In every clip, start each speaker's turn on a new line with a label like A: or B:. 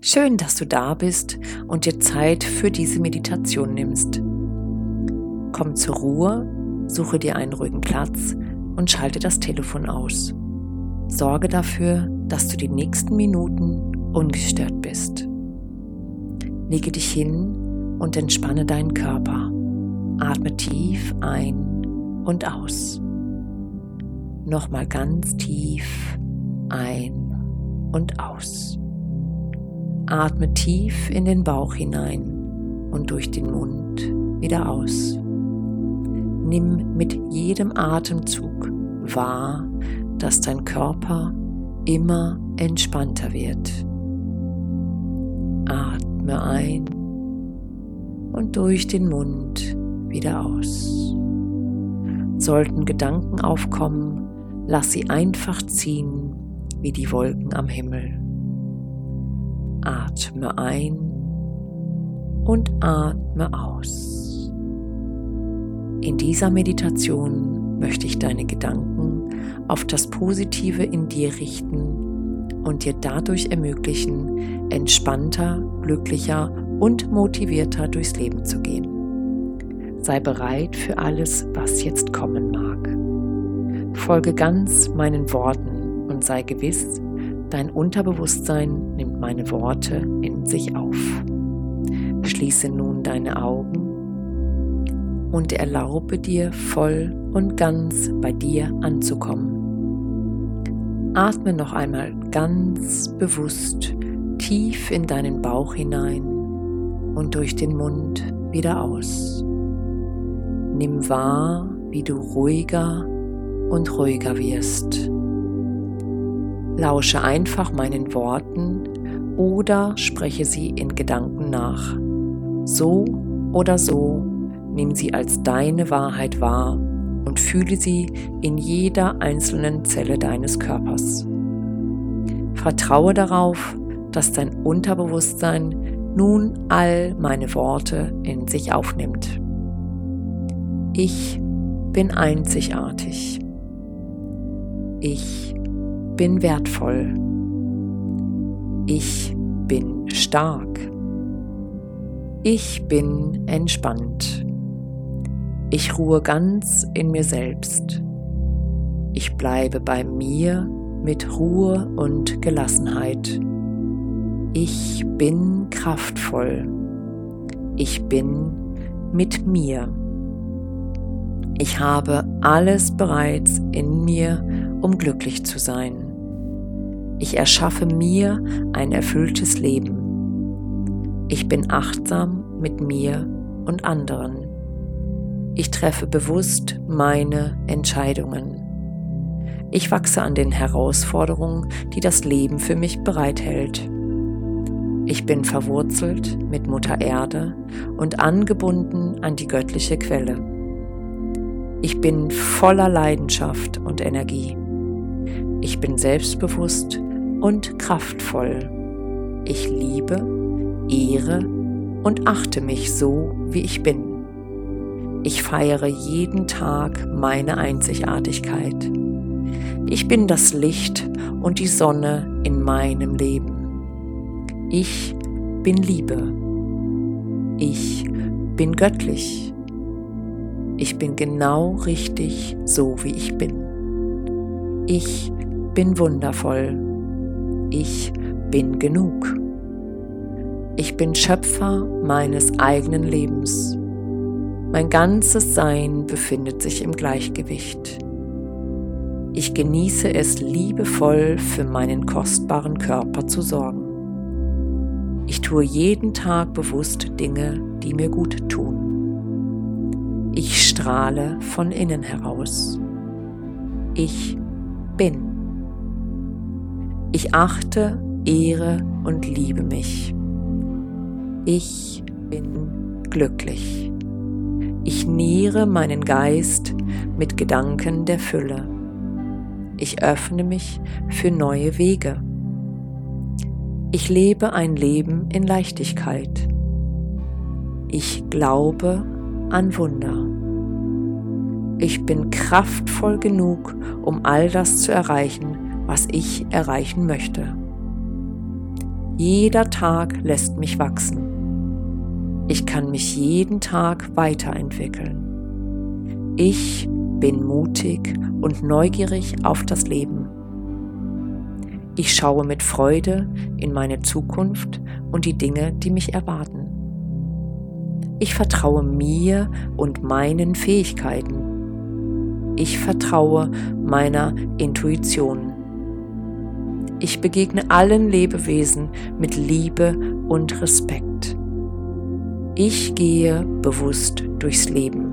A: Schön, dass du da bist und dir Zeit für diese Meditation nimmst. Komm zur Ruhe, suche dir einen ruhigen Platz und schalte das Telefon aus. Sorge dafür, dass du die nächsten Minuten ungestört bist. Lege dich hin und entspanne deinen Körper. Atme tief ein und aus. Nochmal ganz tief ein und aus. Atme tief in den Bauch hinein und durch den Mund wieder aus. Nimm mit jedem Atemzug wahr, dass dein Körper immer entspannter wird. Atme ein und durch den Mund wieder aus. Sollten Gedanken aufkommen, lass sie einfach ziehen wie die Wolken am Himmel. Atme ein und atme aus. In dieser Meditation möchte ich deine Gedanken auf das Positive in dir richten und dir dadurch ermöglichen, entspannter, glücklicher und motivierter durchs Leben zu gehen. Sei bereit für alles, was jetzt kommen mag. Folge ganz meinen Worten und sei gewiss, Dein Unterbewusstsein nimmt meine Worte in sich auf. Schließe nun deine Augen und erlaube dir voll und ganz bei dir anzukommen. Atme noch einmal ganz bewusst tief in deinen Bauch hinein und durch den Mund wieder aus. Nimm wahr, wie du ruhiger und ruhiger wirst. Lausche einfach meinen Worten oder spreche sie in Gedanken nach. So oder so nimm sie als deine Wahrheit wahr und fühle sie in jeder einzelnen Zelle deines Körpers. Vertraue darauf, dass dein Unterbewusstsein nun all meine Worte in sich aufnimmt. Ich bin einzigartig. Ich bin wertvoll. Ich bin stark. Ich bin entspannt. Ich ruhe ganz in mir selbst. Ich bleibe bei mir mit Ruhe und Gelassenheit. Ich bin kraftvoll. Ich bin mit mir. Ich habe alles bereits in mir, um glücklich zu sein. Ich erschaffe mir ein erfülltes Leben. Ich bin achtsam mit mir und anderen. Ich treffe bewusst meine Entscheidungen. Ich wachse an den Herausforderungen, die das Leben für mich bereithält. Ich bin verwurzelt mit Mutter Erde und angebunden an die göttliche Quelle. Ich bin voller Leidenschaft und Energie. Ich bin selbstbewusst und kraftvoll. Ich liebe, ehre und achte mich so, wie ich bin. Ich feiere jeden Tag meine Einzigartigkeit. Ich bin das Licht und die Sonne in meinem Leben. Ich bin Liebe. Ich bin göttlich. Ich bin genau richtig so, wie ich bin. Ich bin wundervoll. Ich bin genug. Ich bin Schöpfer meines eigenen Lebens. Mein ganzes Sein befindet sich im Gleichgewicht. Ich genieße es liebevoll für meinen kostbaren Körper zu sorgen. Ich tue jeden Tag bewusst Dinge, die mir gut tun. Ich strahle von innen heraus. Ich. Ich achte, ehre und liebe mich. Ich bin glücklich. Ich nähre meinen Geist mit Gedanken der Fülle. Ich öffne mich für neue Wege. Ich lebe ein Leben in Leichtigkeit. Ich glaube an Wunder. Ich bin kraftvoll genug, um all das zu erreichen, was ich erreichen möchte. Jeder Tag lässt mich wachsen. Ich kann mich jeden Tag weiterentwickeln. Ich bin mutig und neugierig auf das Leben. Ich schaue mit Freude in meine Zukunft und die Dinge, die mich erwarten. Ich vertraue mir und meinen Fähigkeiten. Ich vertraue meiner Intuition. Ich begegne allen Lebewesen mit Liebe und Respekt. Ich gehe bewusst durchs Leben.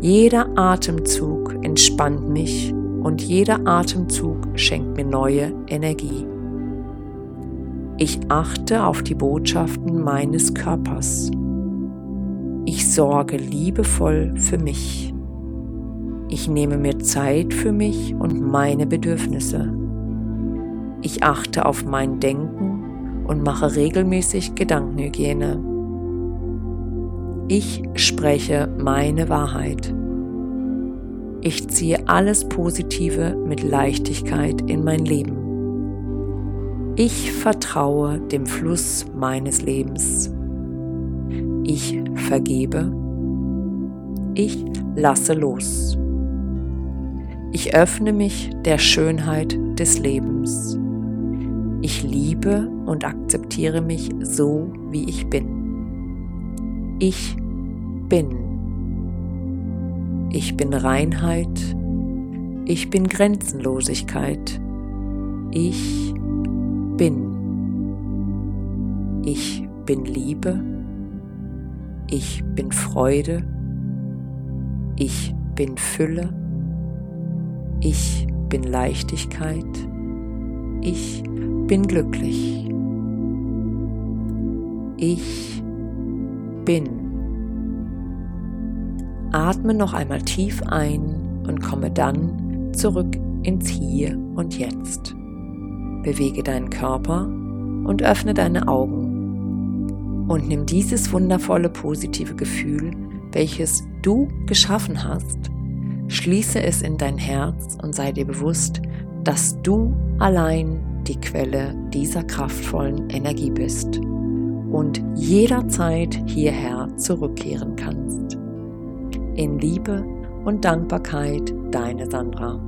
A: Jeder Atemzug entspannt mich und jeder Atemzug schenkt mir neue Energie. Ich achte auf die Botschaften meines Körpers. Ich sorge liebevoll für mich. Ich nehme mir Zeit für mich und meine Bedürfnisse. Ich achte auf mein Denken und mache regelmäßig Gedankenhygiene. Ich spreche meine Wahrheit. Ich ziehe alles Positive mit Leichtigkeit in mein Leben. Ich vertraue dem Fluss meines Lebens. Ich vergebe. Ich lasse los. Ich öffne mich der Schönheit des Lebens. Ich liebe und akzeptiere mich so, wie ich bin. Ich bin. Ich bin Reinheit. Ich bin Grenzenlosigkeit. Ich bin. Ich bin Liebe. Ich bin Freude. Ich bin Fülle. Ich bin Leichtigkeit. Ich bin glücklich. Ich bin. Atme noch einmal tief ein und komme dann zurück ins Hier und Jetzt. Bewege deinen Körper und öffne deine Augen. Und nimm dieses wundervolle positive Gefühl, welches du geschaffen hast, schließe es in dein Herz und sei dir bewusst, dass du allein die Quelle dieser kraftvollen Energie bist und jederzeit hierher zurückkehren kannst. In Liebe und Dankbarkeit, deine Sandra.